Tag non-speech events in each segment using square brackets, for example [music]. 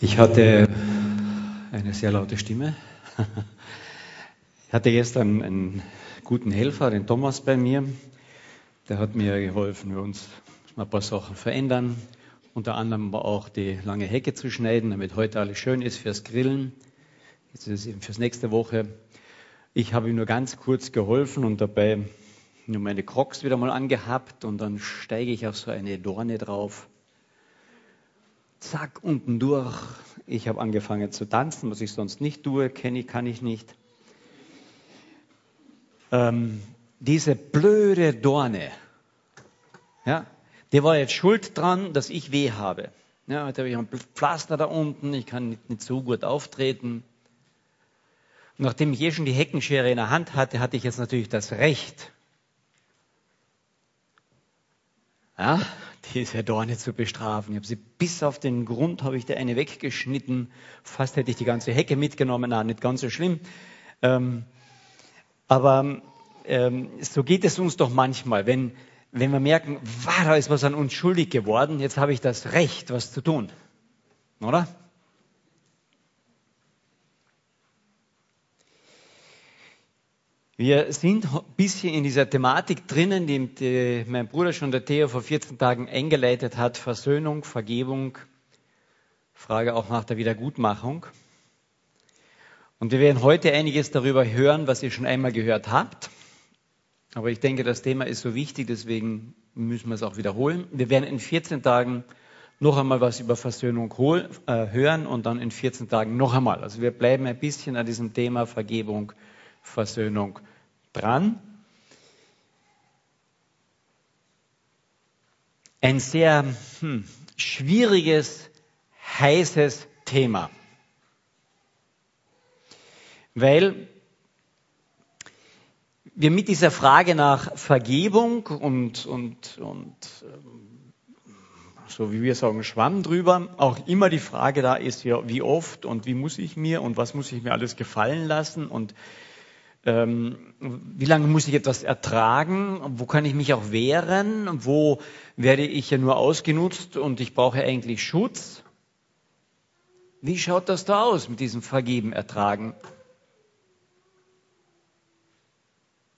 Ich hatte eine sehr laute Stimme. Ich hatte gestern einen guten Helfer, den Thomas, bei mir. Der hat mir geholfen, wir uns mal ein paar Sachen verändern. Unter anderem war auch die lange Hecke zu schneiden, damit heute alles schön ist fürs Grillen. Jetzt ist es eben fürs nächste Woche. Ich habe ihm nur ganz kurz geholfen und dabei nur meine Crocs wieder mal angehabt und dann steige ich auf so eine Dorne drauf zack, unten durch. Ich habe angefangen zu tanzen, was ich sonst nicht tue, kenne ich, kann ich nicht. Ähm, diese blöde Dorne, ja, die war jetzt schuld dran, dass ich weh habe. Ja, jetzt habe ich ein Pflaster da unten, ich kann nicht, nicht so gut auftreten. Nachdem ich eh schon die Heckenschere in der Hand hatte, hatte ich jetzt natürlich das Recht, ja, diese Dorne zu bestrafen. Ich habe sie bis auf den Grund, habe ich der eine weggeschnitten. Fast hätte ich die ganze Hecke mitgenommen. Na, nicht ganz so schlimm. Ähm, aber ähm, so geht es uns doch manchmal, wenn, wenn wir merken, wow, da ist was an uns schuldig geworden, jetzt habe ich das Recht, was zu tun. Oder? Wir sind ein bisschen in dieser Thematik drinnen, die, mein Bruder schon der Theo vor 14 Tagen eingeleitet hat. Versöhnung, Vergebung, Frage auch nach der Wiedergutmachung. Und wir werden heute einiges darüber hören, was ihr schon einmal gehört habt. Aber ich denke, das Thema ist so wichtig, deswegen müssen wir es auch wiederholen. Wir werden in 14 Tagen noch einmal was über Versöhnung äh, hören und dann in 14 Tagen noch einmal. Also wir bleiben ein bisschen an diesem Thema Vergebung, Versöhnung dran. Ein sehr hm, schwieriges, heißes Thema. Weil wir mit dieser Frage nach Vergebung und, und, und ähm, so wie wir sagen, Schwamm drüber, auch immer die Frage da ist ja, wie oft und wie muss ich mir und was muss ich mir alles gefallen lassen und ähm, wie lange muss ich etwas ertragen? Wo kann ich mich auch wehren? Wo werde ich ja nur ausgenutzt und ich brauche eigentlich Schutz? Wie schaut das da aus mit diesem Vergeben, Ertragen?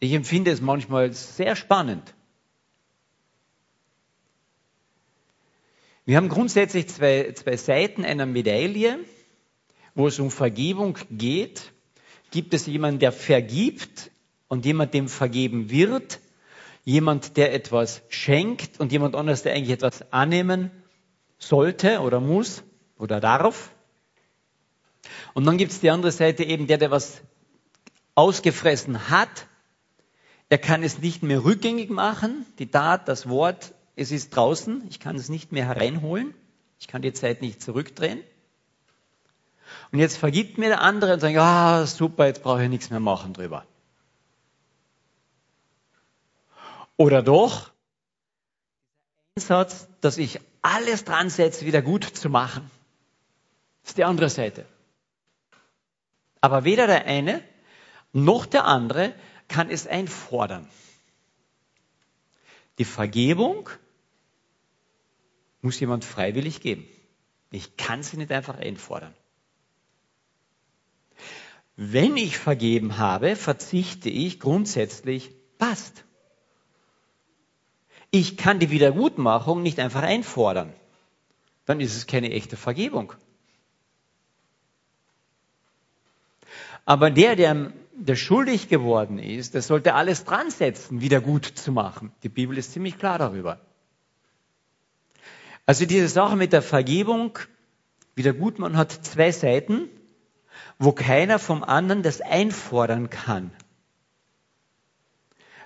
Ich empfinde es manchmal sehr spannend. Wir haben grundsätzlich zwei, zwei Seiten einer Medaille, wo es um Vergebung geht Gibt es jemanden, der vergibt und jemand, dem vergeben wird? Jemand, der etwas schenkt und jemand anderes, der eigentlich etwas annehmen sollte oder muss oder darf? Und dann gibt es die andere Seite eben der, der was ausgefressen hat. Er kann es nicht mehr rückgängig machen. Die Tat, das Wort, es ist draußen. Ich kann es nicht mehr hereinholen. Ich kann die Zeit nicht zurückdrehen. Und jetzt vergibt mir der andere und sagt, ah, super, jetzt brauche ich nichts mehr machen drüber. Oder doch, Einsatz, dass ich alles dran setze, wieder gut zu machen. Das ist die andere Seite. Aber weder der eine noch der andere kann es einfordern. Die Vergebung muss jemand freiwillig geben. Ich kann sie nicht einfach einfordern. Wenn ich vergeben habe, verzichte ich grundsätzlich, passt. Ich kann die Wiedergutmachung nicht einfach einfordern. Dann ist es keine echte Vergebung. Aber der, der, der schuldig geworden ist, der sollte alles dran setzen, wieder gut zu machen. Die Bibel ist ziemlich klar darüber. Also diese Sache mit der Vergebung, Wiedergutmachen hat zwei Seiten wo keiner vom anderen das einfordern kann,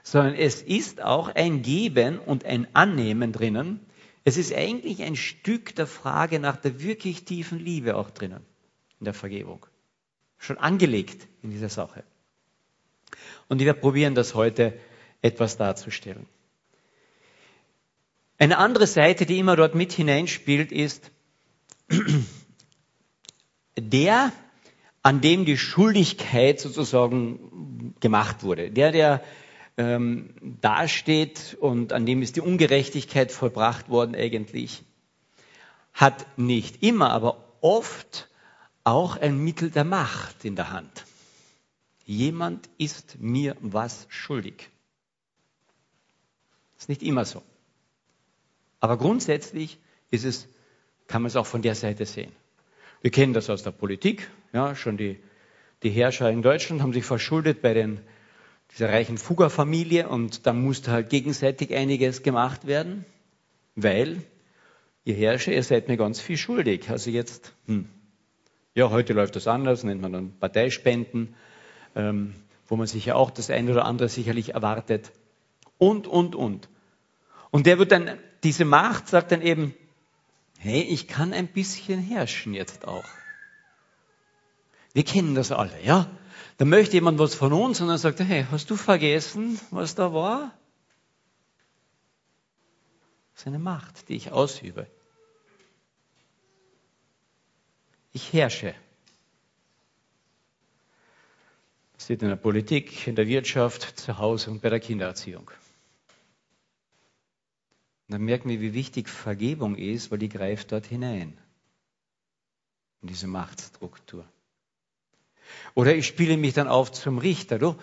sondern es ist auch ein Geben und ein Annehmen drinnen. Es ist eigentlich ein Stück der Frage nach der wirklich tiefen Liebe auch drinnen, in der Vergebung. Schon angelegt in dieser Sache. Und wir probieren das heute etwas darzustellen. Eine andere Seite, die immer dort mit hineinspielt, ist [clears throat] der, an dem die Schuldigkeit sozusagen gemacht wurde. Der, der ähm, dasteht und an dem ist die Ungerechtigkeit vollbracht worden eigentlich, hat nicht immer, aber oft auch ein Mittel der Macht in der Hand. Jemand ist mir was schuldig. Ist nicht immer so. Aber grundsätzlich ist es, kann man es auch von der Seite sehen. Wir kennen das aus der Politik. Ja, schon die, die Herrscher in Deutschland haben sich verschuldet bei den, dieser reichen Fuggerfamilie und da musste halt gegenseitig einiges gemacht werden, weil ihr Herrscher, ihr seid mir ganz viel schuldig. Also jetzt, hm, ja, heute läuft das anders, nennt man dann Parteispenden, ähm, wo man sich ja auch das eine oder andere sicherlich erwartet. Und, und, und. Und der wird dann, diese Macht sagt dann eben, hey, ich kann ein bisschen herrschen jetzt auch. Wir kennen das alle, ja? Da möchte jemand was von uns und dann sagt er, hey, hast du vergessen, was da war? Das ist eine Macht, die ich ausübe. Ich herrsche. Das steht in der Politik, in der Wirtschaft, zu Hause und bei der Kindererziehung. Und dann merken wir, wie wichtig Vergebung ist, weil die greift dort hinein. In diese Machtstruktur. Oder ich spiele mich dann auf zum Richter. Du,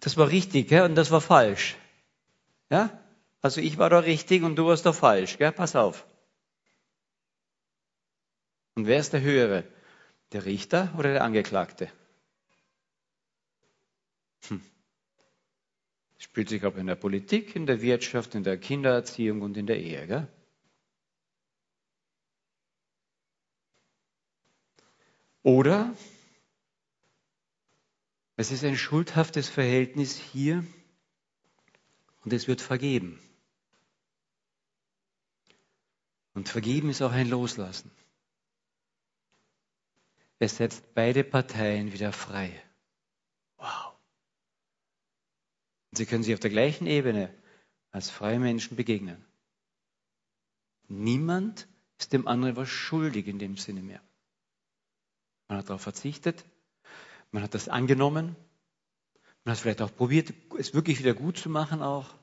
das war richtig ja, und das war falsch. Ja? Also ich war da richtig und du warst da falsch. Gell? Pass auf. Und wer ist der Höhere? Der Richter oder der Angeklagte? Hm spielt sich aber in der Politik, in der Wirtschaft, in der Kindererziehung und in der Ehe. Gell? Oder es ist ein schuldhaftes Verhältnis hier und es wird vergeben. Und vergeben ist auch ein Loslassen. Es setzt beide Parteien wieder frei. Wow. Und sie können sich auf der gleichen Ebene als freie Menschen begegnen. Niemand ist dem anderen was schuldig in dem Sinne mehr. Man hat darauf verzichtet, man hat das angenommen, man hat vielleicht auch probiert, es wirklich wieder gut zu machen auch.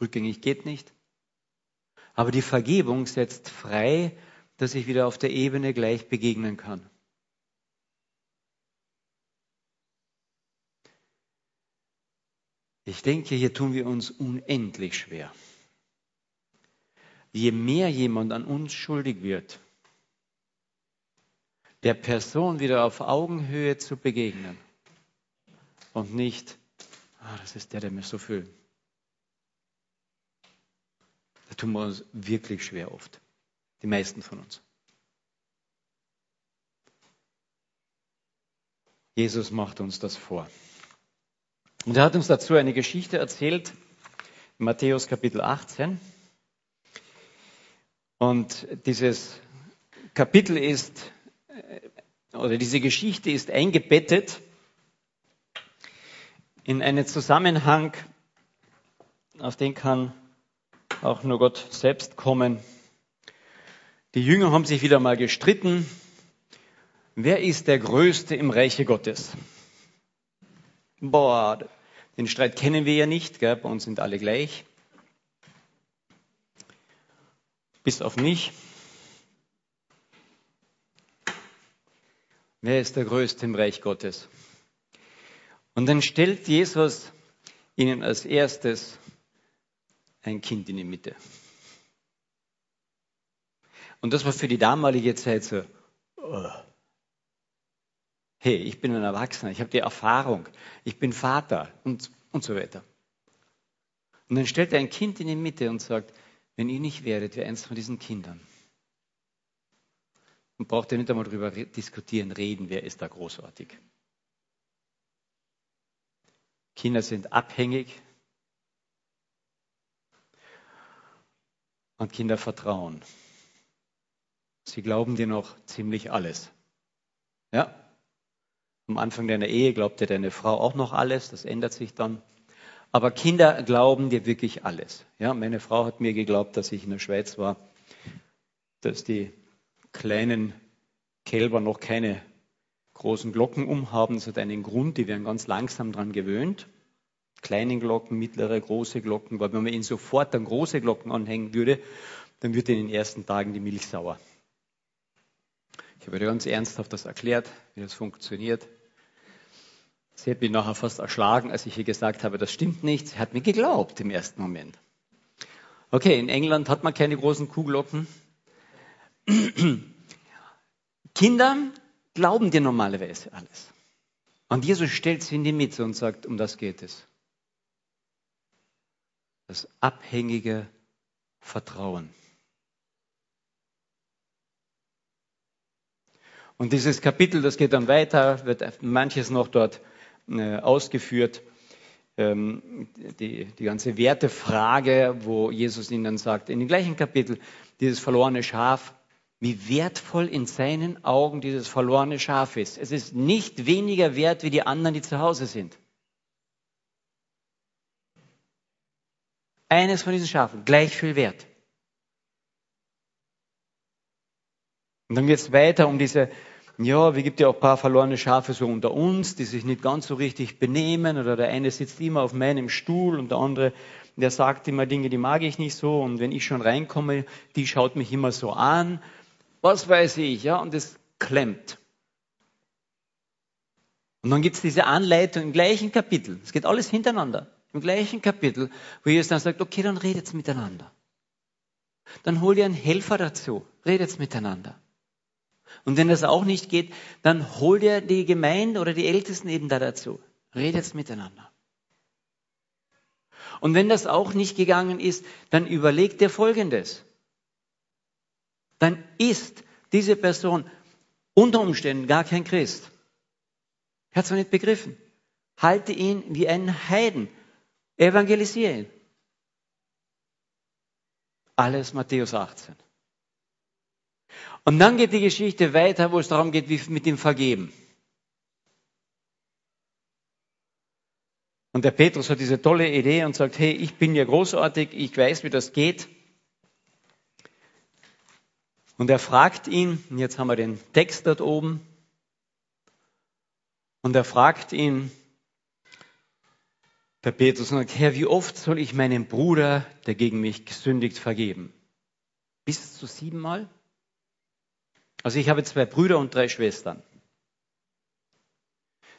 Rückgängig geht nicht. Aber die Vergebung setzt frei, dass ich wieder auf der Ebene gleich begegnen kann. Ich denke, hier tun wir uns unendlich schwer. Je mehr jemand an uns schuldig wird, der Person wieder auf Augenhöhe zu begegnen und nicht, ah, das ist der, der mir so fühlt. Da tun wir uns wirklich schwer oft. Die meisten von uns. Jesus macht uns das vor. Und er hat uns dazu eine Geschichte erzählt, Matthäus Kapitel 18. Und dieses Kapitel ist, äh, oder diese Geschichte ist eingebettet in einen Zusammenhang, auf den kann auch nur Gott selbst kommen. Die Jünger haben sich wieder mal gestritten. Wer ist der Größte im Reiche Gottes? Boah, den Streit kennen wir ja nicht, gell? bei uns sind alle gleich. Bis auf mich. Wer ist der Größte im Reich Gottes? Und dann stellt Jesus ihnen als erstes ein Kind in die Mitte. Und das war für die damalige Zeit so, oh, hey, ich bin ein Erwachsener, ich habe die Erfahrung, ich bin Vater und, und so weiter. Und dann stellt er ein Kind in die Mitte und sagt, wenn ihr nicht werdet, wie eins von diesen Kindern. Und braucht ihr nicht einmal darüber diskutieren, reden, wer ist da großartig. Kinder sind abhängig und Kinder vertrauen. Sie glauben dir noch ziemlich alles. Ja, am Anfang deiner Ehe glaubte deine Frau auch noch alles, das ändert sich dann. Aber Kinder glauben dir wirklich alles. Ja, meine Frau hat mir geglaubt, dass ich in der Schweiz war, dass die kleinen Kälber noch keine großen Glocken umhaben. Das hat einen Grund, die werden ganz langsam dran gewöhnt. Kleine Glocken, mittlere, große Glocken, weil wenn man ihnen sofort dann große Glocken anhängen würde, dann wird in den ersten Tagen die Milch sauer. Ich habe ganz ernsthaft das erklärt, wie das funktioniert. Sie hat mich nachher fast erschlagen, als ich ihr gesagt habe, das stimmt nicht. Sie hat mir geglaubt im ersten Moment. Okay, in England hat man keine großen Kuhglocken. [clears throat] Kinder glauben dir normalerweise alles. Und Jesus stellt sie in die Mitte und sagt, um das geht es. Das abhängige Vertrauen. Und dieses Kapitel, das geht dann weiter, wird manches noch dort ausgeführt. Ähm, die, die ganze Wertefrage, wo Jesus ihnen sagt, in dem gleichen Kapitel, dieses verlorene Schaf, wie wertvoll in seinen Augen dieses verlorene Schaf ist. Es ist nicht weniger wert wie die anderen, die zu Hause sind. Eines von diesen Schafen, gleich viel wert. Und dann geht es weiter um diese ja, wie gibt ja auch ein paar verlorene Schafe so unter uns, die sich nicht ganz so richtig benehmen oder der eine sitzt immer auf meinem Stuhl und der andere, der sagt immer Dinge, die mag ich nicht so und wenn ich schon reinkomme, die schaut mich immer so an. Was weiß ich, ja, und es klemmt. Und dann gibt es diese Anleitung im gleichen Kapitel. Es geht alles hintereinander. Im gleichen Kapitel, wo Jesus dann sagt, okay, dann redet's miteinander. Dann hol dir einen Helfer dazu. Redet's miteinander. Und wenn das auch nicht geht, dann hol dir die Gemeinde oder die Ältesten eben da dazu. Redet miteinander. Und wenn das auch nicht gegangen ist, dann überleg dir Folgendes. Dann ist diese Person unter Umständen gar kein Christ. Er hat es noch nicht begriffen. Halte ihn wie einen Heiden. Evangelisiere ihn. Alles Matthäus 18. Und dann geht die Geschichte weiter, wo es darum geht, wie mit dem Vergeben. Und der Petrus hat diese tolle Idee und sagt, hey, ich bin ja großartig, ich weiß, wie das geht. Und er fragt ihn, und jetzt haben wir den Text dort oben, und er fragt ihn, der Petrus sagt, Herr, wie oft soll ich meinem Bruder, der gegen mich gesündigt, vergeben? Bis zu siebenmal? Also ich habe zwei Brüder und drei Schwestern.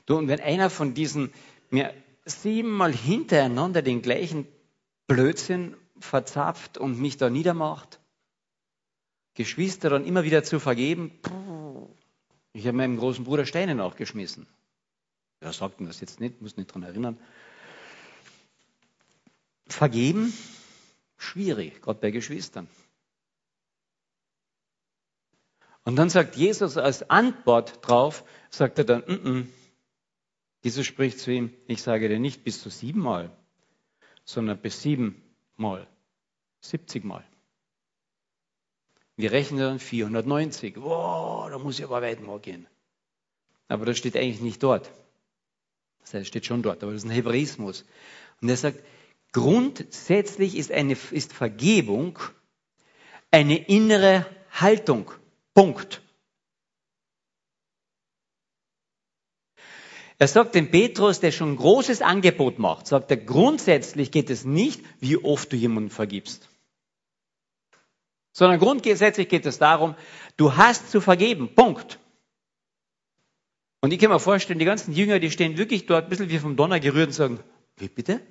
Du, und wenn einer von diesen mir siebenmal hintereinander den gleichen Blödsinn verzapft und mich da niedermacht, Geschwister dann immer wieder zu vergeben, ich habe meinem großen Bruder Steine nachgeschmissen. Er sagt mir das jetzt nicht, muss nicht dran erinnern. Vergeben, schwierig, Gott bei Geschwistern. Und dann sagt Jesus als Antwort drauf, sagt er dann, N -n. Jesus spricht zu ihm, ich sage dir nicht bis zu siebenmal, sondern bis siebenmal, siebzigmal. Wir rechnen dann 490. Wow, da muss ich aber weit mal gehen. Aber das steht eigentlich nicht dort. Das heißt, steht schon dort, aber das ist ein Hebräismus. Und er sagt, grundsätzlich ist, eine, ist Vergebung eine innere Haltung. Punkt. Er sagt dem Petrus, der schon ein großes Angebot macht, sagt er, grundsätzlich geht es nicht, wie oft du jemanden vergibst. Sondern grundsätzlich geht es darum, du hast zu vergeben. Punkt. Und ich kann mir vorstellen, die ganzen Jünger, die stehen wirklich dort ein bisschen wie vom Donner gerührt und sagen, wie bitte?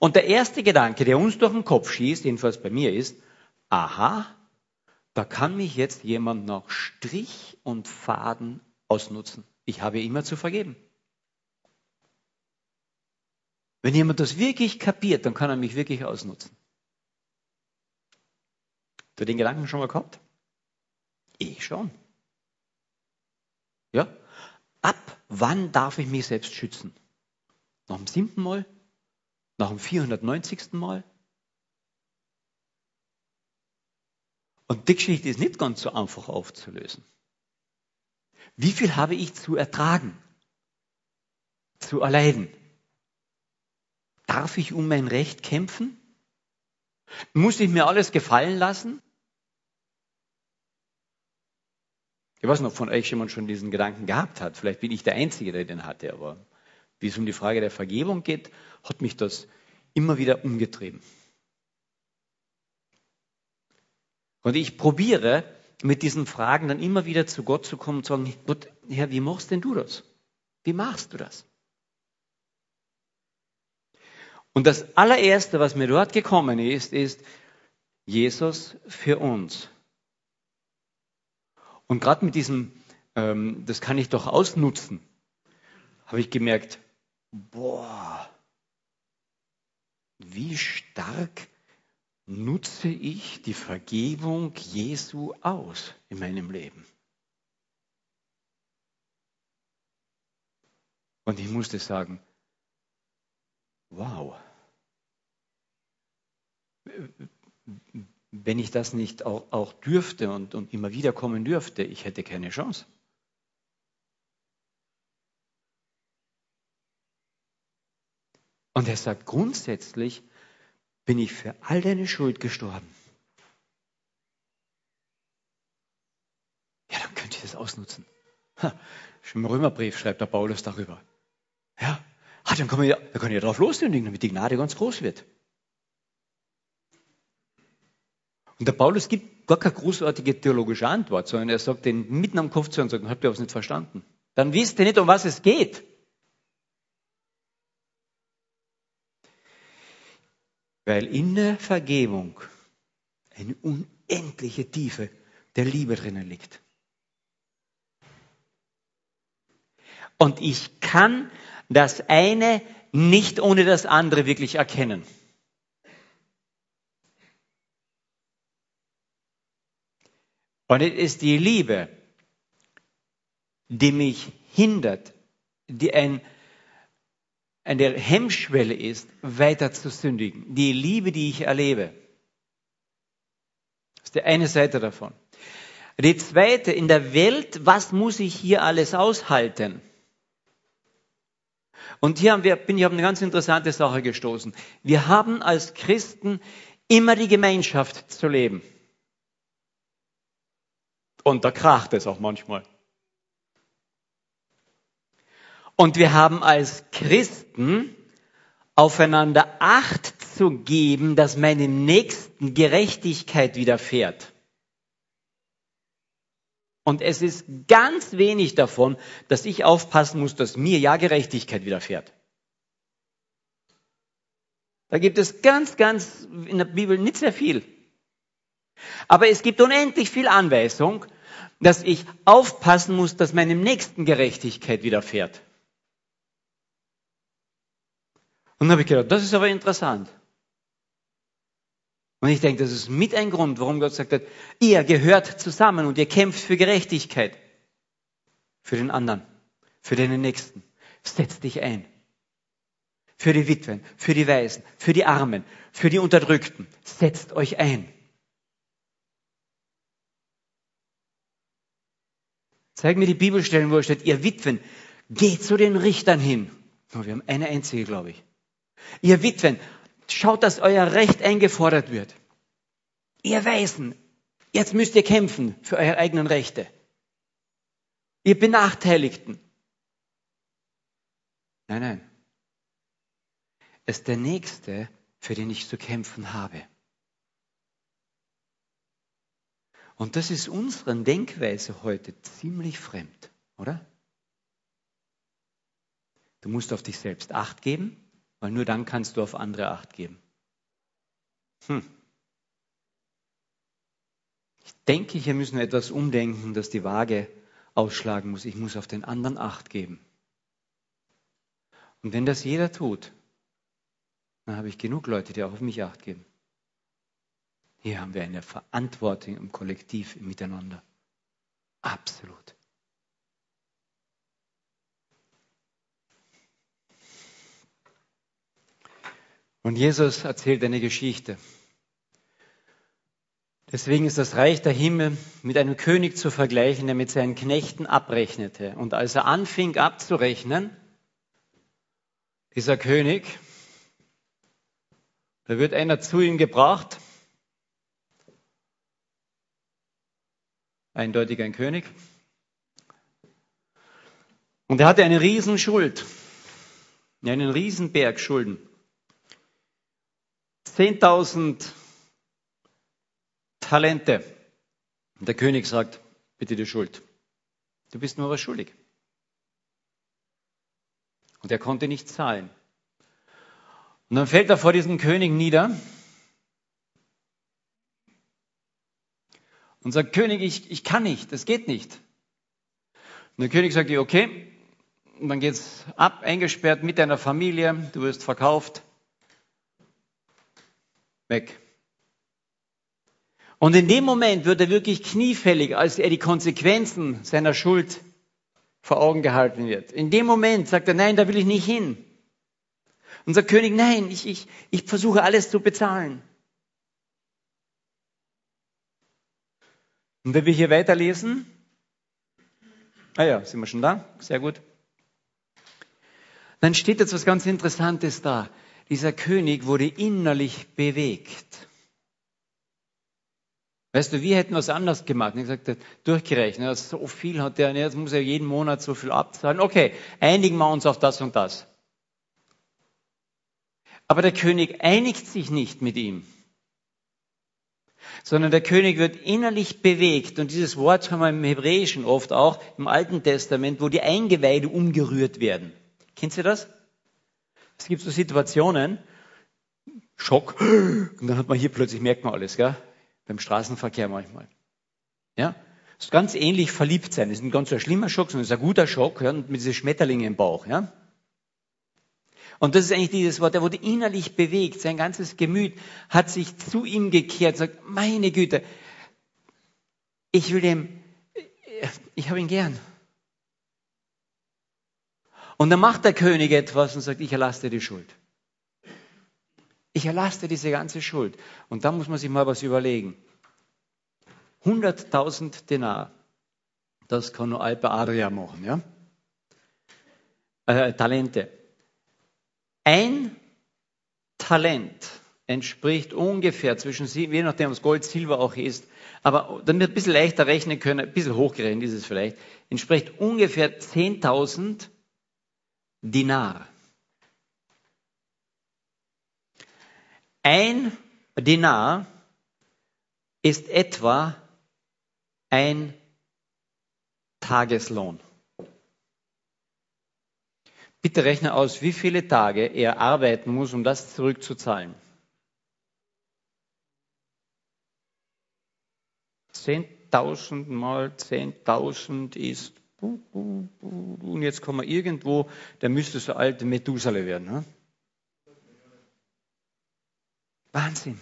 Und der erste Gedanke, der uns durch den Kopf schießt, jedenfalls bei mir ist, aha, da kann mich jetzt jemand nach Strich und Faden ausnutzen. Ich habe immer zu vergeben. Wenn jemand das wirklich kapiert, dann kann er mich wirklich ausnutzen. Du den Gedanken schon mal gehabt? Ich schon. Ja? Ab wann darf ich mich selbst schützen? Nach dem siebten Mal? Nach dem 490. Mal? Und die Geschichte ist nicht ganz so einfach aufzulösen. Wie viel habe ich zu ertragen? Zu erleiden? Darf ich um mein Recht kämpfen? Muss ich mir alles gefallen lassen? Ich weiß nicht, ob von euch jemand schon diesen Gedanken gehabt hat. Vielleicht bin ich der Einzige, der den hatte. Aber wie es um die Frage der Vergebung geht, hat mich das immer wieder umgetrieben. Und ich probiere mit diesen Fragen dann immer wieder zu Gott zu kommen und zu sagen, Gott, Herr, wie machst denn du das? Wie machst du das? Und das allererste, was mir dort gekommen ist, ist Jesus für uns. Und gerade mit diesem, ähm, das kann ich doch ausnutzen, habe ich gemerkt, boah, wie stark nutze ich die Vergebung Jesu aus in meinem Leben. Und ich musste sagen, wow, wenn ich das nicht auch, auch dürfte und, und immer wieder kommen dürfte, ich hätte keine Chance. Und er sagt, grundsätzlich bin ich für all deine Schuld gestorben. Ja, dann könnt ihr das ausnutzen. Ha, im Römerbrief schreibt der Paulus darüber. Ja, ah, dann, kann man ja, dann ja drauf lossündigen, damit die Gnade ganz groß wird. Und der Paulus gibt gar keine großartige theologische Antwort, sondern er sagt den mitten am Kopf zu und sagt, habt ihr was nicht verstanden? Dann wisst ihr nicht, um was es geht. Weil in der Vergebung eine unendliche Tiefe der Liebe drinnen liegt. Und ich kann das eine nicht ohne das andere wirklich erkennen. Und es ist die Liebe, die mich hindert, die ein eine Hemmschwelle ist, weiter zu sündigen. Die Liebe, die ich erlebe. Das ist die eine Seite davon. Die zweite, in der Welt, was muss ich hier alles aushalten? Und hier haben wir, bin ich auf eine ganz interessante Sache gestoßen. Wir haben als Christen immer die Gemeinschaft zu leben. Und da kracht es auch manchmal. Und wir haben als Christen aufeinander Acht zu geben, dass meinem Nächsten Gerechtigkeit widerfährt. Und es ist ganz wenig davon, dass ich aufpassen muss, dass mir ja Gerechtigkeit widerfährt. Da gibt es ganz, ganz in der Bibel nicht sehr viel. Aber es gibt unendlich viel Anweisung, dass ich aufpassen muss, dass meinem Nächsten Gerechtigkeit widerfährt. Und dann habe ich gedacht, das ist aber interessant. Und ich denke, das ist mit ein Grund, warum Gott sagt hat, ihr gehört zusammen und ihr kämpft für Gerechtigkeit. Für den anderen, für den Nächsten. Setz dich ein. Für die Witwen, für die Waisen, für die Armen, für die Unterdrückten. Setzt euch ein. Zeig mir die Bibelstellen, wo es steht, ihr Witwen, geht zu den Richtern hin. Oh, wir haben eine einzige, glaube ich. Ihr Witwen, schaut, dass euer Recht eingefordert wird. Ihr Weisen, jetzt müsst ihr kämpfen für eure eigenen Rechte. Ihr Benachteiligten. Nein, nein. Es ist der Nächste, für den ich zu kämpfen habe. Und das ist unseren Denkweise heute ziemlich fremd, oder? Du musst auf dich selbst acht geben weil nur dann kannst du auf andere Acht geben. Hm. Ich denke, hier müssen wir etwas umdenken, dass die Waage ausschlagen muss. Ich muss auf den anderen Acht geben. Und wenn das jeder tut, dann habe ich genug Leute, die auch auf mich Acht geben. Hier haben wir eine Verantwortung im Kollektiv, im Miteinander. Absolut. Und Jesus erzählt eine Geschichte. Deswegen ist das Reich der Himmel mit einem König zu vergleichen, der mit seinen Knechten abrechnete. Und als er anfing abzurechnen, dieser König, da wird einer zu ihm gebracht, eindeutig ein König, und er hatte eine Riesenschuld, einen Riesenberg Schulden. 10.000 Talente. Und der König sagt, bitte die Schuld. Du bist nur was schuldig. Und er konnte nicht zahlen. Und dann fällt er vor diesem König nieder und sagt, König, ich, ich kann nicht, das geht nicht. Und der König sagt, okay, und dann geht's ab, eingesperrt mit deiner Familie, du wirst verkauft, weg. Und in dem Moment wird er wirklich kniefällig, als er die Konsequenzen seiner Schuld vor Augen gehalten wird. In dem Moment sagt er, nein, da will ich nicht hin. Und sagt König, nein, ich, ich, ich versuche alles zu bezahlen. Und wenn wir hier weiterlesen, ah ja, sind wir schon da? Sehr gut. Dann steht jetzt was ganz Interessantes da. Dieser König wurde innerlich bewegt. Weißt du, wir hätten was anders gemacht. Ich gesagt, durchgerechnet, so viel hat er, jetzt muss er jeden Monat so viel abzahlen. Okay, einigen wir uns auf das und das. Aber der König einigt sich nicht mit ihm, sondern der König wird innerlich bewegt. Und dieses Wort haben wir im Hebräischen oft auch, im Alten Testament, wo die Eingeweide umgerührt werden. Kennt ihr das? Es gibt so Situationen, Schock, [gasps] und dann hat man hier plötzlich, merkt man alles, gell? beim Straßenverkehr manchmal. Ja? Das ist ganz ähnlich verliebt sein. Das ist ein ganz so schlimmer Schock, sondern es ist ein guter Schock, ja? mit diesen Schmetterlingen im Bauch. Ja? Und das ist eigentlich dieses Wort, er wurde innerlich bewegt, sein ganzes Gemüt hat sich zu ihm gekehrt, sagt, meine Güte, ich will dem, ich habe ihn gern. Und dann macht der König etwas und sagt, ich erlasse dir die Schuld. Ich erlasse dir diese ganze Schuld. Und da muss man sich mal was überlegen. 100.000 Denar, das kann nur Alpe Adria machen, ja? Äh, Talente. Ein Talent entspricht ungefähr zwischen, je nachdem, was Gold, Silber auch ist, aber damit wir ein bisschen leichter rechnen können, ein bisschen hochgerechnet ist es vielleicht, entspricht ungefähr 10.000 Dinar. Ein Dinar ist etwa ein Tageslohn. Bitte rechne aus, wie viele Tage er arbeiten muss, um das zurückzuzahlen. 10.000 mal 10.000 ist, und jetzt kommen wir irgendwo, der müsste so alte Methuselah werden. Ne? Wahnsinn.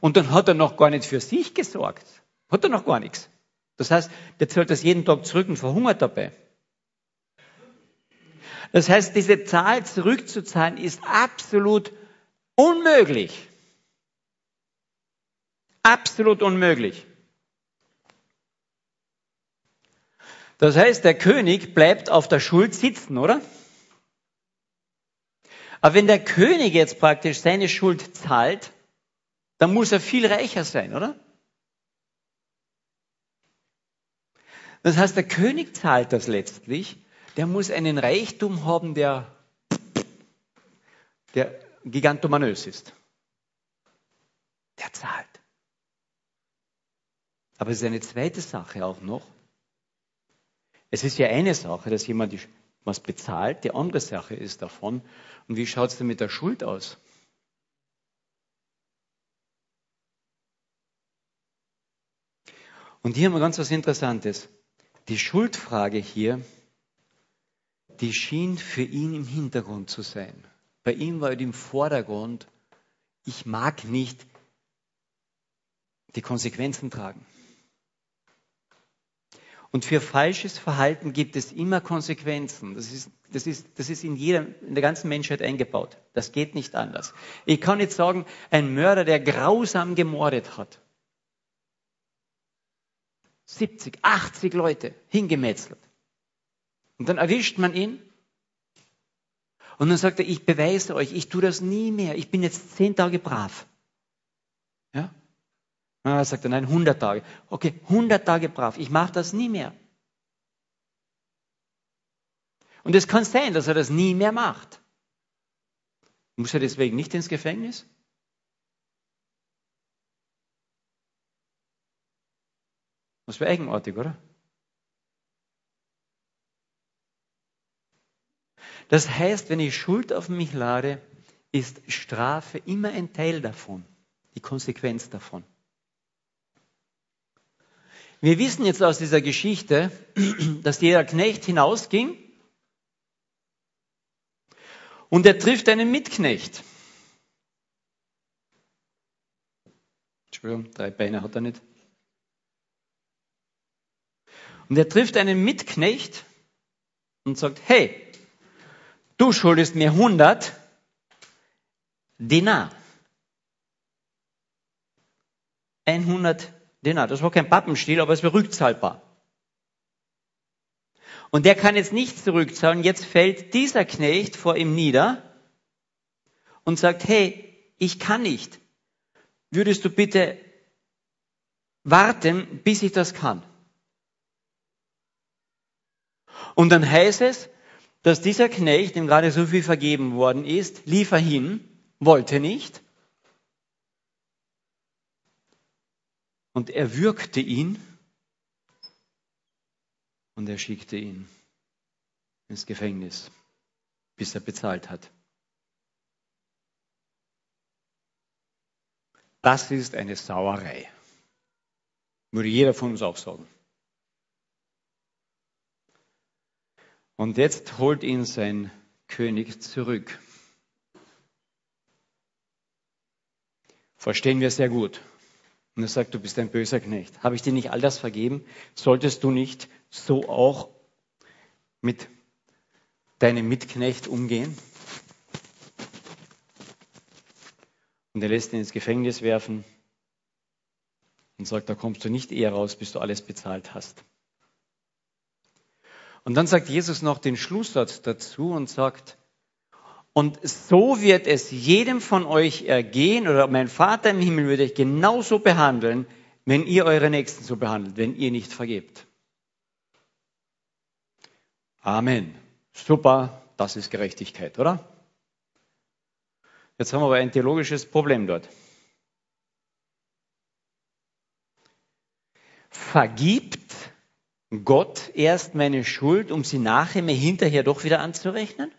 Und dann hat er noch gar nicht für sich gesorgt. Hat er noch gar nichts. Das heißt, der zahlt das jeden Tag zurück und verhungert dabei. Das heißt, diese Zahl zurückzuzahlen ist absolut unmöglich. Absolut unmöglich. Das heißt, der König bleibt auf der Schuld sitzen, oder? Aber wenn der König jetzt praktisch seine Schuld zahlt, dann muss er viel reicher sein, oder? Das heißt, der König zahlt das letztlich. Der muss einen Reichtum haben, der, der gigantomanös ist. Der zahlt. Aber es ist eine zweite Sache auch noch. Es ist ja eine Sache, dass jemand was bezahlt, die andere Sache ist davon. Und wie schaut es denn mit der Schuld aus? Und hier haben wir ganz was Interessantes. Die Schuldfrage hier, die schien für ihn im Hintergrund zu sein. Bei ihm war im Vordergrund, ich mag nicht die Konsequenzen tragen. Und für falsches Verhalten gibt es immer Konsequenzen. Das ist, das ist, das ist in, jeder, in der ganzen Menschheit eingebaut. Das geht nicht anders. Ich kann nicht sagen, ein Mörder, der grausam gemordet hat. 70, 80 Leute hingemetzelt. Und dann erwischt man ihn. Und dann sagt er, ich beweise euch, ich tue das nie mehr. Ich bin jetzt zehn Tage brav. Ja? Ah, sagt er, nein, 100 Tage. Okay, 100 Tage brav. Ich mache das nie mehr. Und es kann sein, dass er das nie mehr macht. Muss er deswegen nicht ins Gefängnis? Das wäre eigenartig, oder? Das heißt, wenn ich Schuld auf mich lade, ist Strafe immer ein Teil davon, die Konsequenz davon. Wir wissen jetzt aus dieser Geschichte, [clears throat] dass jeder Knecht hinausging und er trifft einen Mitknecht. Entschuldigung, drei Beine hat er nicht. Und er trifft einen Mitknecht und sagt, hey, du schuldest mir 100 Dinar. 100 Dinar. Das war kein Pappenstiel, aber es war rückzahlbar. Und der kann jetzt nicht zurückzahlen. Jetzt fällt dieser Knecht vor ihm nieder und sagt, hey, ich kann nicht. Würdest du bitte warten, bis ich das kann? Und dann heißt es, dass dieser Knecht, dem gerade so viel vergeben worden ist, lief er hin, wollte nicht. Und er würgte ihn und er schickte ihn ins Gefängnis, bis er bezahlt hat. Das ist eine Sauerei. Würde jeder von uns auch sagen. Und jetzt holt ihn sein König zurück. Verstehen wir sehr gut. Und er sagt, du bist ein böser Knecht. Habe ich dir nicht all das vergeben? Solltest du nicht so auch mit deinem Mitknecht umgehen? Und er lässt ihn ins Gefängnis werfen und sagt, da kommst du nicht eher raus, bis du alles bezahlt hast. Und dann sagt Jesus noch den Schlusssatz dazu und sagt, und so wird es jedem von euch ergehen, oder mein Vater im Himmel würde euch genauso behandeln, wenn ihr eure Nächsten so behandelt, wenn ihr nicht vergebt. Amen. Super, das ist Gerechtigkeit, oder? Jetzt haben wir aber ein theologisches Problem dort. Vergibt Gott erst meine Schuld, um sie nachher mir hinterher doch wieder anzurechnen?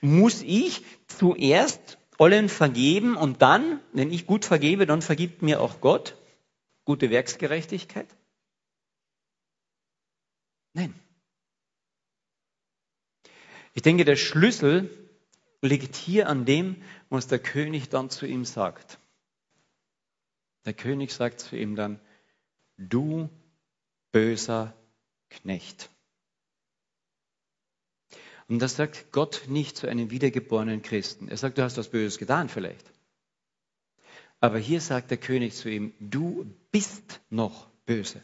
Muss ich zuerst allen vergeben und dann, wenn ich gut vergebe, dann vergibt mir auch Gott? Gute Werksgerechtigkeit? Nein. Ich denke, der Schlüssel liegt hier an dem, was der König dann zu ihm sagt. Der König sagt zu ihm dann, du böser Knecht. Und das sagt Gott nicht zu einem wiedergeborenen Christen. Er sagt, du hast was Böses getan vielleicht. Aber hier sagt der König zu ihm, du bist noch böse.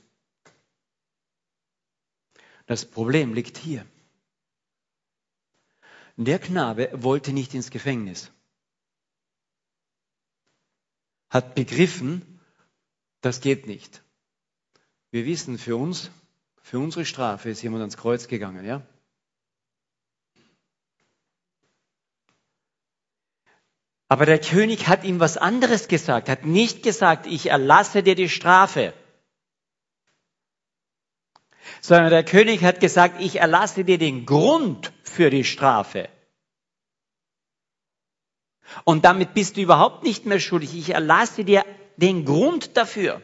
Das Problem liegt hier. Der Knabe wollte nicht ins Gefängnis, hat begriffen, das geht nicht. Wir wissen für uns, für unsere Strafe ist jemand ans Kreuz gegangen, ja? Aber der König hat ihm was anderes gesagt, hat nicht gesagt, ich erlasse dir die Strafe, sondern der König hat gesagt, ich erlasse dir den Grund für die Strafe. Und damit bist du überhaupt nicht mehr schuldig. Ich erlasse dir den Grund dafür.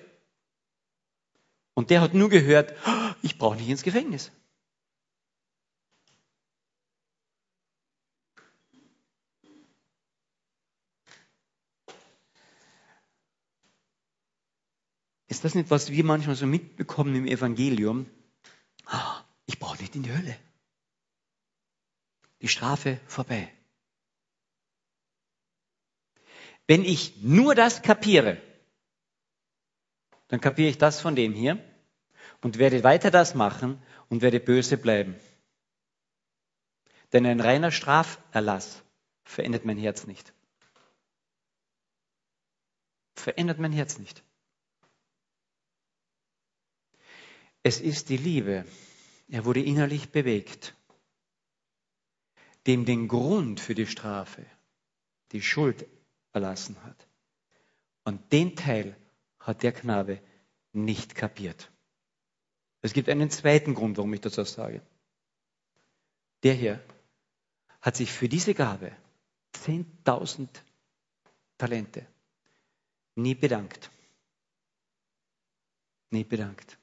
Und der hat nur gehört, oh, ich brauche nicht ins Gefängnis. Ist das nicht, was wir manchmal so mitbekommen im Evangelium? Oh, ich brauche nicht in die Hölle. Die Strafe vorbei. Wenn ich nur das kapiere, dann kapiere ich das von dem hier und werde weiter das machen und werde böse bleiben. Denn ein reiner Straferlass verändert mein Herz nicht. Verändert mein Herz nicht. Es ist die Liebe. Er wurde innerlich bewegt, dem den Grund für die Strafe, die Schuld erlassen hat. Und den Teil hat der Knabe nicht kapiert. Es gibt einen zweiten Grund, warum ich das sage. Der hier hat sich für diese Gabe 10.000 Talente nie bedankt. Nie bedankt.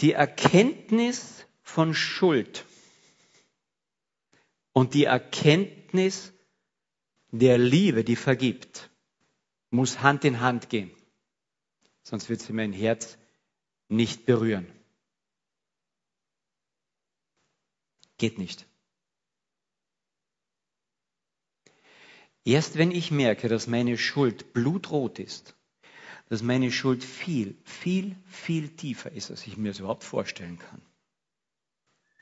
Die Erkenntnis von Schuld und die Erkenntnis der Liebe, die vergibt, muss Hand in Hand gehen. Sonst wird sie mein Herz nicht berühren. Geht nicht. Erst wenn ich merke, dass meine Schuld blutrot ist, dass meine Schuld viel, viel, viel tiefer ist, als ich mir das überhaupt vorstellen kann.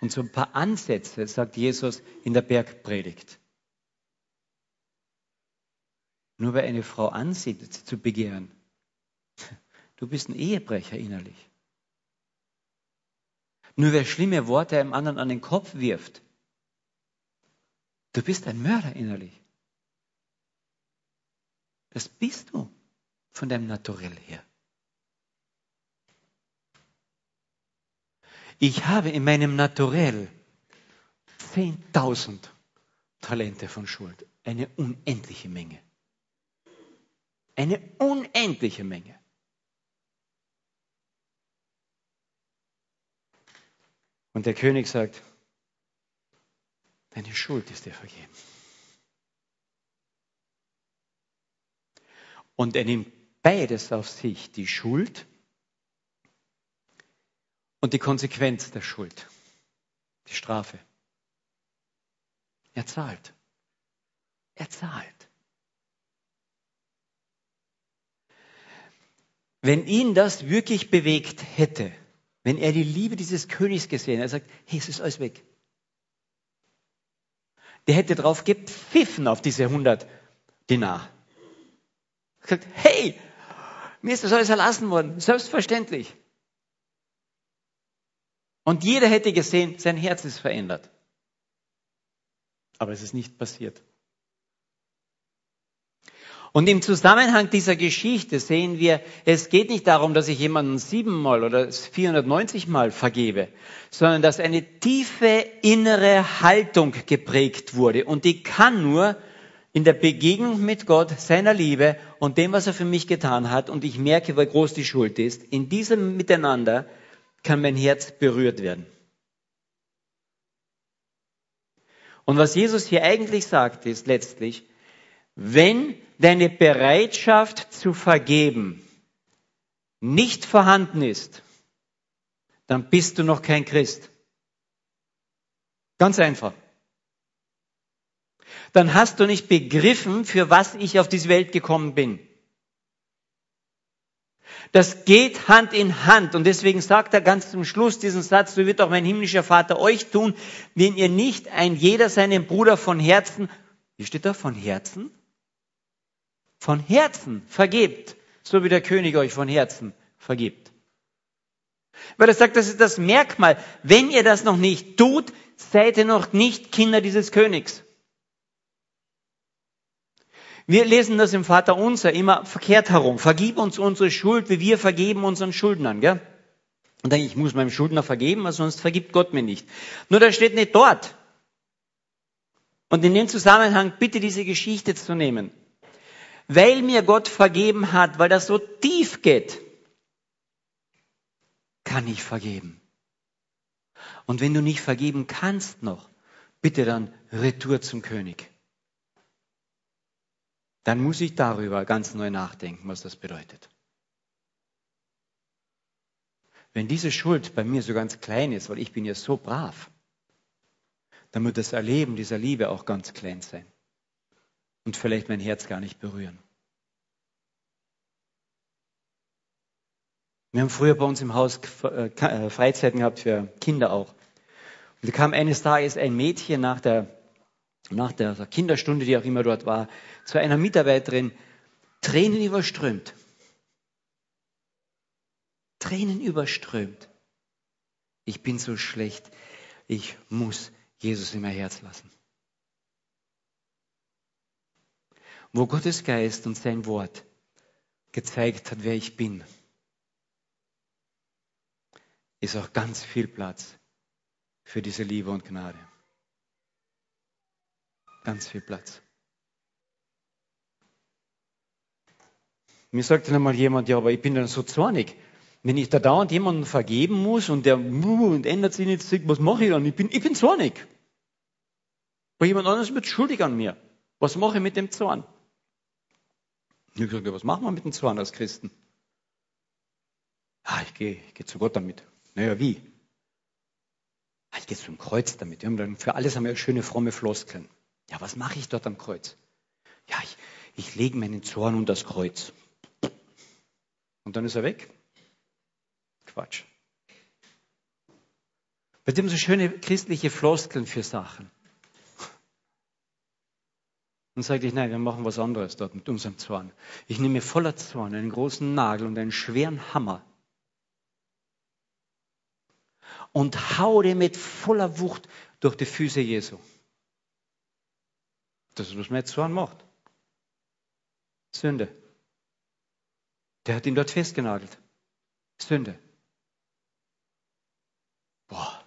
Und so ein paar Ansätze sagt Jesus in der Bergpredigt. Nur weil eine Frau ansieht, sie zu begehren, du bist ein Ehebrecher innerlich. Nur wer schlimme Worte einem anderen an den Kopf wirft, du bist ein Mörder innerlich. Das bist du von deinem Naturell her. Ich habe in meinem Naturell 10.000 Talente von Schuld. Eine unendliche Menge. Eine unendliche Menge. Und der König sagt, deine Schuld ist dir vergeben. Und er nimmt beides auf sich, die Schuld und die Konsequenz der Schuld, die Strafe. Er zahlt. Er zahlt. Wenn ihn das wirklich bewegt hätte, wenn er die Liebe dieses Königs gesehen hätte, er sagt, hey, es ist alles weg. Der hätte drauf gepfiffen auf diese 100 Dinar. Er sagt, hey, mir ist das alles erlassen worden. Selbstverständlich. Und jeder hätte gesehen, sein Herz ist verändert. Aber es ist nicht passiert. Und im Zusammenhang dieser Geschichte sehen wir, es geht nicht darum, dass ich jemanden siebenmal oder 490 Mal vergebe, sondern dass eine tiefe innere Haltung geprägt wurde. Und die kann nur in der Begegnung mit Gott, seiner Liebe und dem, was er für mich getan hat, und ich merke, wie groß die Schuld ist, in diesem Miteinander kann mein Herz berührt werden. Und was Jesus hier eigentlich sagt, ist letztlich, wenn deine Bereitschaft zu vergeben nicht vorhanden ist, dann bist du noch kein Christ. Ganz einfach dann hast du nicht begriffen, für was ich auf diese Welt gekommen bin. Das geht Hand in Hand. Und deswegen sagt er ganz zum Schluss diesen Satz, so wird auch mein himmlischer Vater euch tun, wenn ihr nicht ein jeder seinem Bruder von Herzen, wie steht da, von Herzen? Von Herzen vergebt, so wie der König euch von Herzen vergibt. Weil er sagt, das ist das Merkmal. Wenn ihr das noch nicht tut, seid ihr noch nicht Kinder dieses Königs. Wir lesen das im Vater Unser immer verkehrt herum. Vergib uns unsere Schuld, wie wir vergeben unseren Schuldnern, gell? Und denke ich, muss meinem Schuldner vergeben, weil sonst vergibt Gott mir nicht. Nur das steht nicht dort. Und in dem Zusammenhang bitte diese Geschichte zu nehmen. Weil mir Gott vergeben hat, weil das so tief geht, kann ich vergeben. Und wenn du nicht vergeben kannst noch, bitte dann Retour zum König dann muss ich darüber ganz neu nachdenken, was das bedeutet. Wenn diese Schuld bei mir so ganz klein ist, weil ich bin ja so brav, dann wird das Erleben dieser Liebe auch ganz klein sein und vielleicht mein Herz gar nicht berühren. Wir haben früher bei uns im Haus äh, äh, Freizeiten gehabt für Kinder auch. Und da kam eines Tages ein Mädchen nach der nach der Kinderstunde, die auch immer dort war, zu einer Mitarbeiterin Tränen überströmt. Tränen überströmt. Ich bin so schlecht. Ich muss Jesus in mein Herz lassen. Wo Gottes Geist und sein Wort gezeigt hat, wer ich bin, ist auch ganz viel Platz für diese Liebe und Gnade. Ganz viel Platz. Mir sagte einmal jemand, ja, aber ich bin dann so zornig. Wenn ich da dauernd jemanden vergeben muss und der und ändert sich nicht, was mache ich dann? Ich bin, ich bin zornig. Weil jemand anderes wird schuldig an mir. Was mache ich mit dem Zorn? Ich habe was machen wir mit dem Zorn als Christen? Ah, ich gehe, ich gehe zu Gott damit. Naja, wie? Ah, ich gehe zum Kreuz damit. Wir haben dann für alles haben wir schöne fromme Floskeln. Ja, was mache ich dort am Kreuz? Ja, ich, ich lege meinen Zorn unter das Kreuz. Und dann ist er weg. Quatsch. Wir haben so schöne christliche Floskeln für Sachen. Und sagte ich, nein, wir machen was anderes dort mit unserem Zorn. Ich nehme voller Zorn einen großen Nagel und einen schweren Hammer und hau den mit voller Wucht durch die Füße Jesu. Das ist, was mein Zorn macht. Sünde. Der hat ihn dort festgenagelt. Sünde. Boah.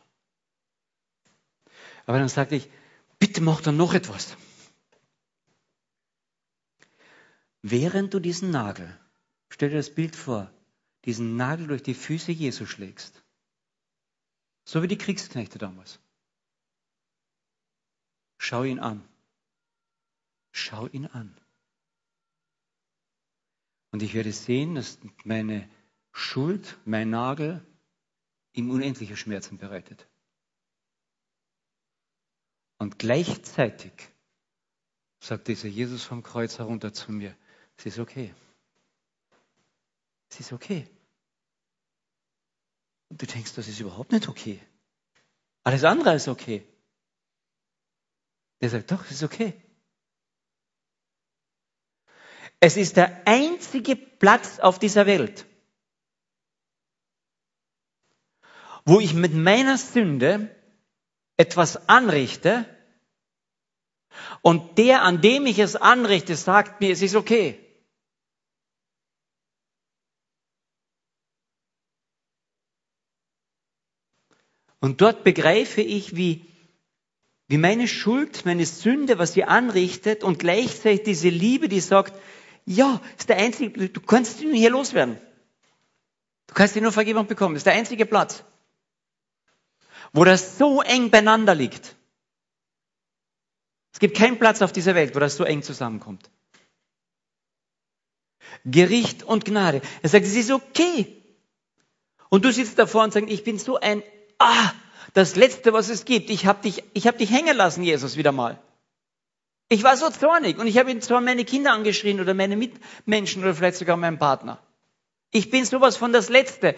Aber dann sagte ich, bitte mach dann noch etwas. Während du diesen Nagel, stell dir das Bild vor, diesen Nagel durch die Füße Jesu schlägst, so wie die Kriegsknechte damals, schau ihn an. Schau ihn an. Und ich werde sehen, dass meine Schuld, mein Nagel, ihm unendliche Schmerzen bereitet. Und gleichzeitig sagt dieser Jesus vom Kreuz herunter zu mir, es ist okay. Es ist okay. Und du denkst, das ist überhaupt nicht okay. Alles andere ist okay. Er sagt, doch, es ist okay. Es ist der einzige Platz auf dieser Welt, wo ich mit meiner Sünde etwas anrichte und der, an dem ich es anrichte, sagt mir, es ist okay. Und dort begreife ich, wie, wie meine Schuld, meine Sünde, was sie anrichtet und gleichzeitig diese Liebe, die sagt, ja, ist der einzige, du kannst ihn hier loswerden. Du kannst dir nur Vergebung bekommen. Das ist der einzige Platz, wo das so eng beieinander liegt. Es gibt keinen Platz auf dieser Welt, wo das so eng zusammenkommt. Gericht und Gnade. Er sagt, es ist okay. Und du sitzt davor und sagst, ich bin so ein ah, das Letzte, was es gibt. Ich habe dich, ich hab dich hängen lassen, Jesus, wieder mal. Ich war so zornig und ich habe ihn zwar meine Kinder angeschrien oder meine Mitmenschen oder vielleicht sogar meinen Partner. Ich bin sowas von das Letzte.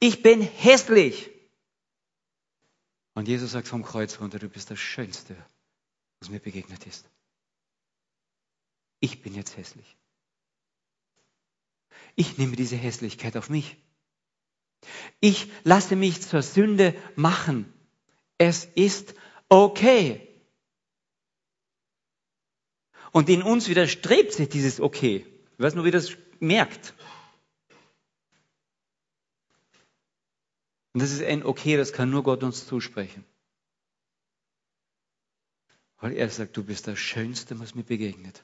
Ich bin hässlich. Und Jesus sagt vom Kreuz runter, du bist das Schönste, was mir begegnet ist. Ich bin jetzt hässlich. Ich nehme diese Hässlichkeit auf mich. Ich lasse mich zur Sünde machen. Es ist okay. Und in uns widerstrebt sich dieses Okay. Ich weiß nur, wie das merkt. Und das ist ein Okay, das kann nur Gott uns zusprechen. Weil er sagt, du bist das Schönste, was mir begegnet.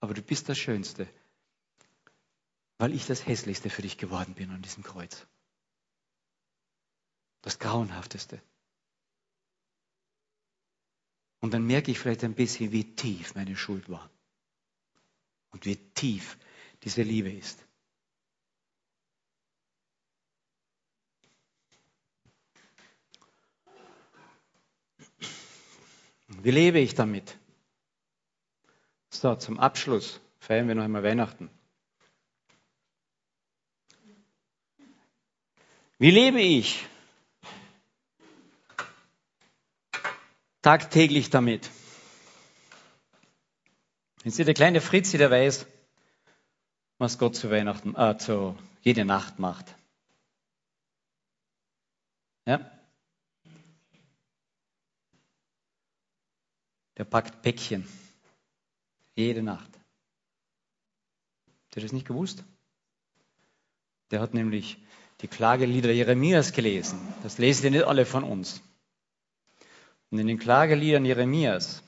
Aber du bist das Schönste, weil ich das Hässlichste für dich geworden bin an diesem Kreuz. Das Grauenhafteste. Und dann merke ich vielleicht ein bisschen, wie tief meine Schuld war. Und wie tief diese Liebe ist. Wie lebe ich damit? So, zum Abschluss feiern wir noch einmal Weihnachten. Wie lebe ich? Tagtäglich damit. Wenn Sie der kleine Fritzi, der weiß, was Gott zu Weihnachten, äh, zu jede Nacht macht. Ja? der packt Päckchen. Jede Nacht. Habt ihr das nicht gewusst? Der hat nämlich die Klagelieder Jeremias gelesen. Das lesen ja nicht alle von uns. Und in den Klageliedern Jeremias,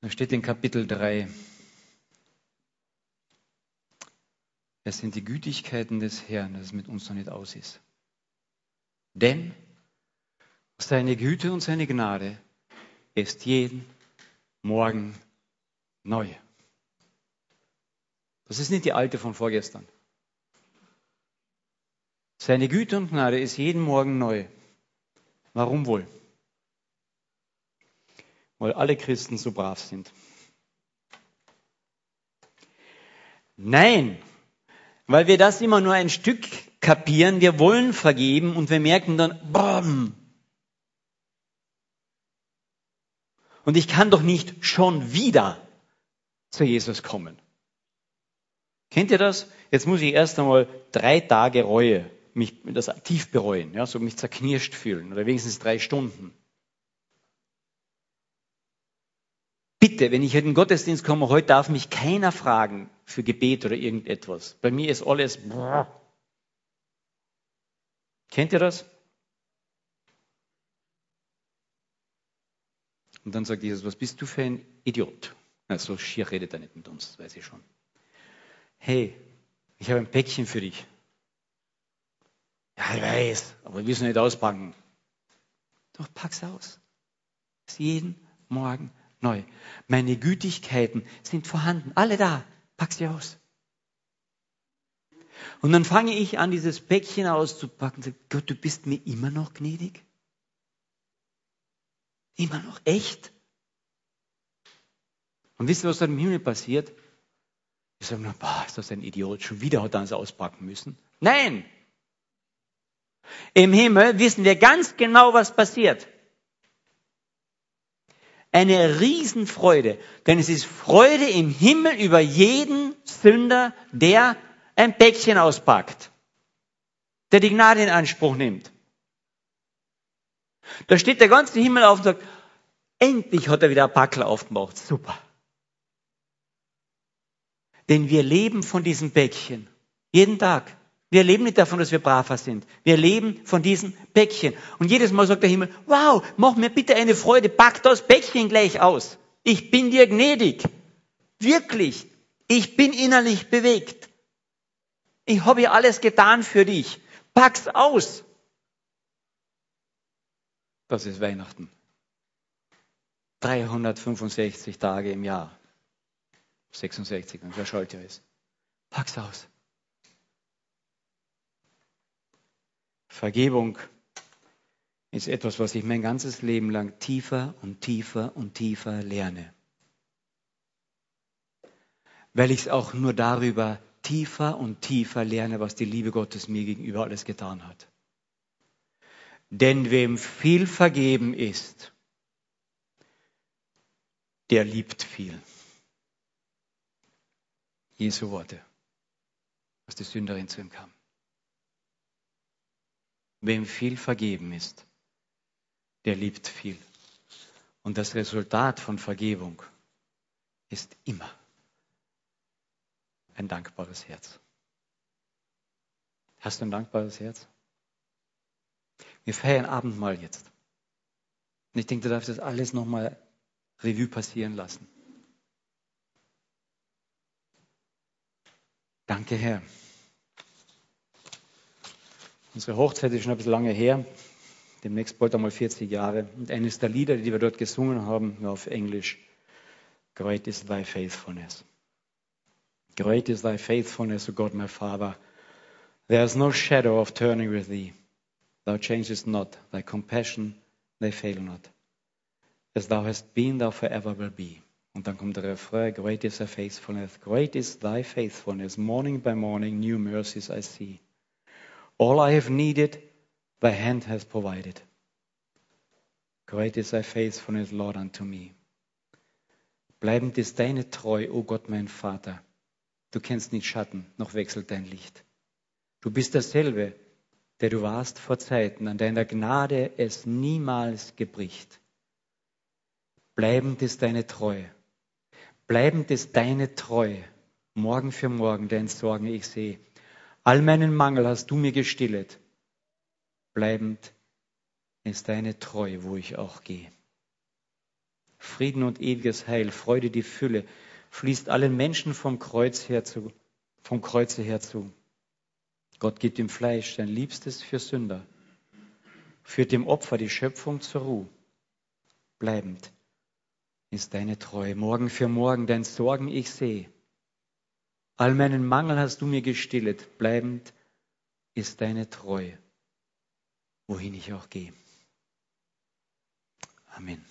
da steht in Kapitel 3, es sind die Gütigkeiten des Herrn, dass es mit uns noch nicht aus ist. Denn seine Güte und seine Gnade ist jeden Morgen neu. Das ist nicht die alte von vorgestern. Seine Güte und Gnade ist jeden Morgen neu. Warum wohl? Weil alle Christen so brav sind. Nein, weil wir das immer nur ein Stück kapieren. Wir wollen vergeben und wir merken dann, boom. Und ich kann doch nicht schon wieder zu Jesus kommen. Kennt ihr das? Jetzt muss ich erst einmal drei Tage Reue mich das tief bereuen, ja, so mich zerknirscht fühlen oder wenigstens drei Stunden. Bitte, wenn ich in den Gottesdienst komme, heute darf mich keiner fragen für Gebet oder irgendetwas. Bei mir ist alles. Kennt ihr das? Und dann sagt Jesus, was bist du für ein Idiot? Na, so schier redet er nicht mit uns, das weiß ich schon. Hey, ich habe ein Päckchen für dich. Ja, ich weiß, aber wir müssen nicht auspacken. Doch pack's aus. ist jeden Morgen neu. Meine Gütigkeiten sind vorhanden, alle da. Pack sie aus. Und dann fange ich an, dieses Päckchen auszupacken und sage, Gott, du bist mir immer noch gnädig? Immer noch echt? Und wisst ihr, was dann im Himmel passiert? Ich sage, na, boah, ist das ein Idiot, schon wieder hat er uns auspacken müssen. Nein! Im Himmel wissen wir ganz genau, was passiert. Eine Riesenfreude, denn es ist Freude im Himmel über jeden Sünder, der ein Päckchen auspackt, der die Gnade in Anspruch nimmt. Da steht der ganze Himmel auf und sagt, endlich hat er wieder ein Packel aufgemacht. Super. Denn wir leben von diesem Päckchen. Jeden Tag. Wir leben nicht davon, dass wir braver sind. Wir leben von diesem Päckchen. Und jedes Mal sagt der Himmel, wow, mach mir bitte eine Freude, pack das Päckchen gleich aus. Ich bin dir gnädig. Wirklich. Ich bin innerlich bewegt. Ich habe ja alles getan für dich. Pack's aus. Das ist Weihnachten. 365 Tage im Jahr. 66, wenn es der Schaltjahr ist. Pack's aus. Vergebung ist etwas, was ich mein ganzes Leben lang tiefer und tiefer und tiefer lerne. Weil ich es auch nur darüber tiefer und tiefer lerne, was die Liebe Gottes mir gegenüber alles getan hat. Denn wem viel vergeben ist, der liebt viel. Jesu Worte, was die Sünderin zu ihm kam. Wem viel vergeben ist, der liebt viel. Und das Resultat von Vergebung ist immer ein dankbares Herz. Hast du ein dankbares Herz? Wir feiern Abendmahl jetzt. Und ich denke, du darfst das alles nochmal Revue passieren lassen. Danke, Herr. Unsere Hochzeit ist schon ein bisschen lange her. Demnächst bald einmal 40 Jahre. Und eines der Lieder, die wir dort gesungen haben, war auf Englisch. Great is thy faithfulness. Great is thy faithfulness, O God my Father. There is no shadow of turning with thee. Thou changest not. Thy compassion, they fail not. As thou hast been, thou forever will be. Und dann kommt der Refrain, Great is thy faithfulness. Great is thy faithfulness. Morning by morning, new mercies I see. All I have needed, thy hand has provided. Great is thy faithfulness, Lord, unto me. Bleibend ist deine Treu, o oh Gott, mein Vater. Du kennst nicht Schatten, noch wechselt dein Licht. Du bist derselbe, der du warst vor Zeiten, an deiner Gnade es niemals gebricht. Bleibend ist deine Treue. Bleibend ist deine Treue. Morgen für morgen dein Sorgen ich sehe. All meinen Mangel hast du mir gestillet. Bleibend ist deine Treue, wo ich auch gehe. Frieden und ewiges Heil, Freude die Fülle, fließt allen Menschen vom Kreuz her zu, vom Kreuze her zu. Gott gibt dem Fleisch sein Liebstes für Sünder, führt dem Opfer die Schöpfung zur Ruhe. Bleibend ist deine Treue, morgen für morgen dein Sorgen ich sehe. All meinen Mangel hast du mir gestillet, bleibend ist deine Treue, wohin ich auch gehe. Amen.